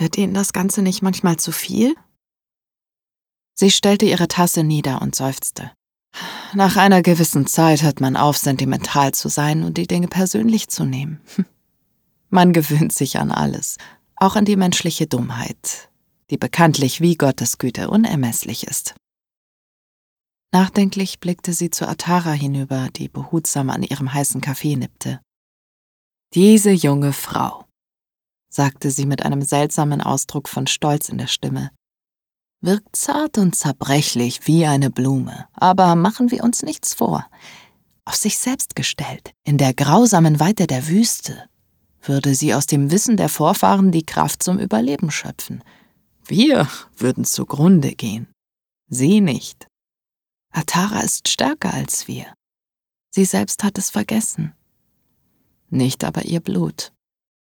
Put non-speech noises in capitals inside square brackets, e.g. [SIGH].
Wird Ihnen das Ganze nicht manchmal zu viel? Sie stellte ihre Tasse nieder und seufzte. Nach einer gewissen Zeit hört man auf, sentimental zu sein und die Dinge persönlich zu nehmen. [LAUGHS] Man gewöhnt sich an alles, auch an die menschliche Dummheit, die bekanntlich wie Gottes Güte unermesslich ist. Nachdenklich blickte sie zu Atara hinüber, die behutsam an ihrem heißen Kaffee nippte. Diese junge Frau, sagte sie mit einem seltsamen Ausdruck von Stolz in der Stimme, wirkt zart und zerbrechlich wie eine Blume, aber machen wir uns nichts vor. Auf sich selbst gestellt, in der grausamen Weite der Wüste, würde sie aus dem Wissen der Vorfahren die Kraft zum Überleben schöpfen. Wir würden zugrunde gehen. Sie nicht. Atara ist stärker als wir. Sie selbst hat es vergessen. Nicht aber ihr Blut.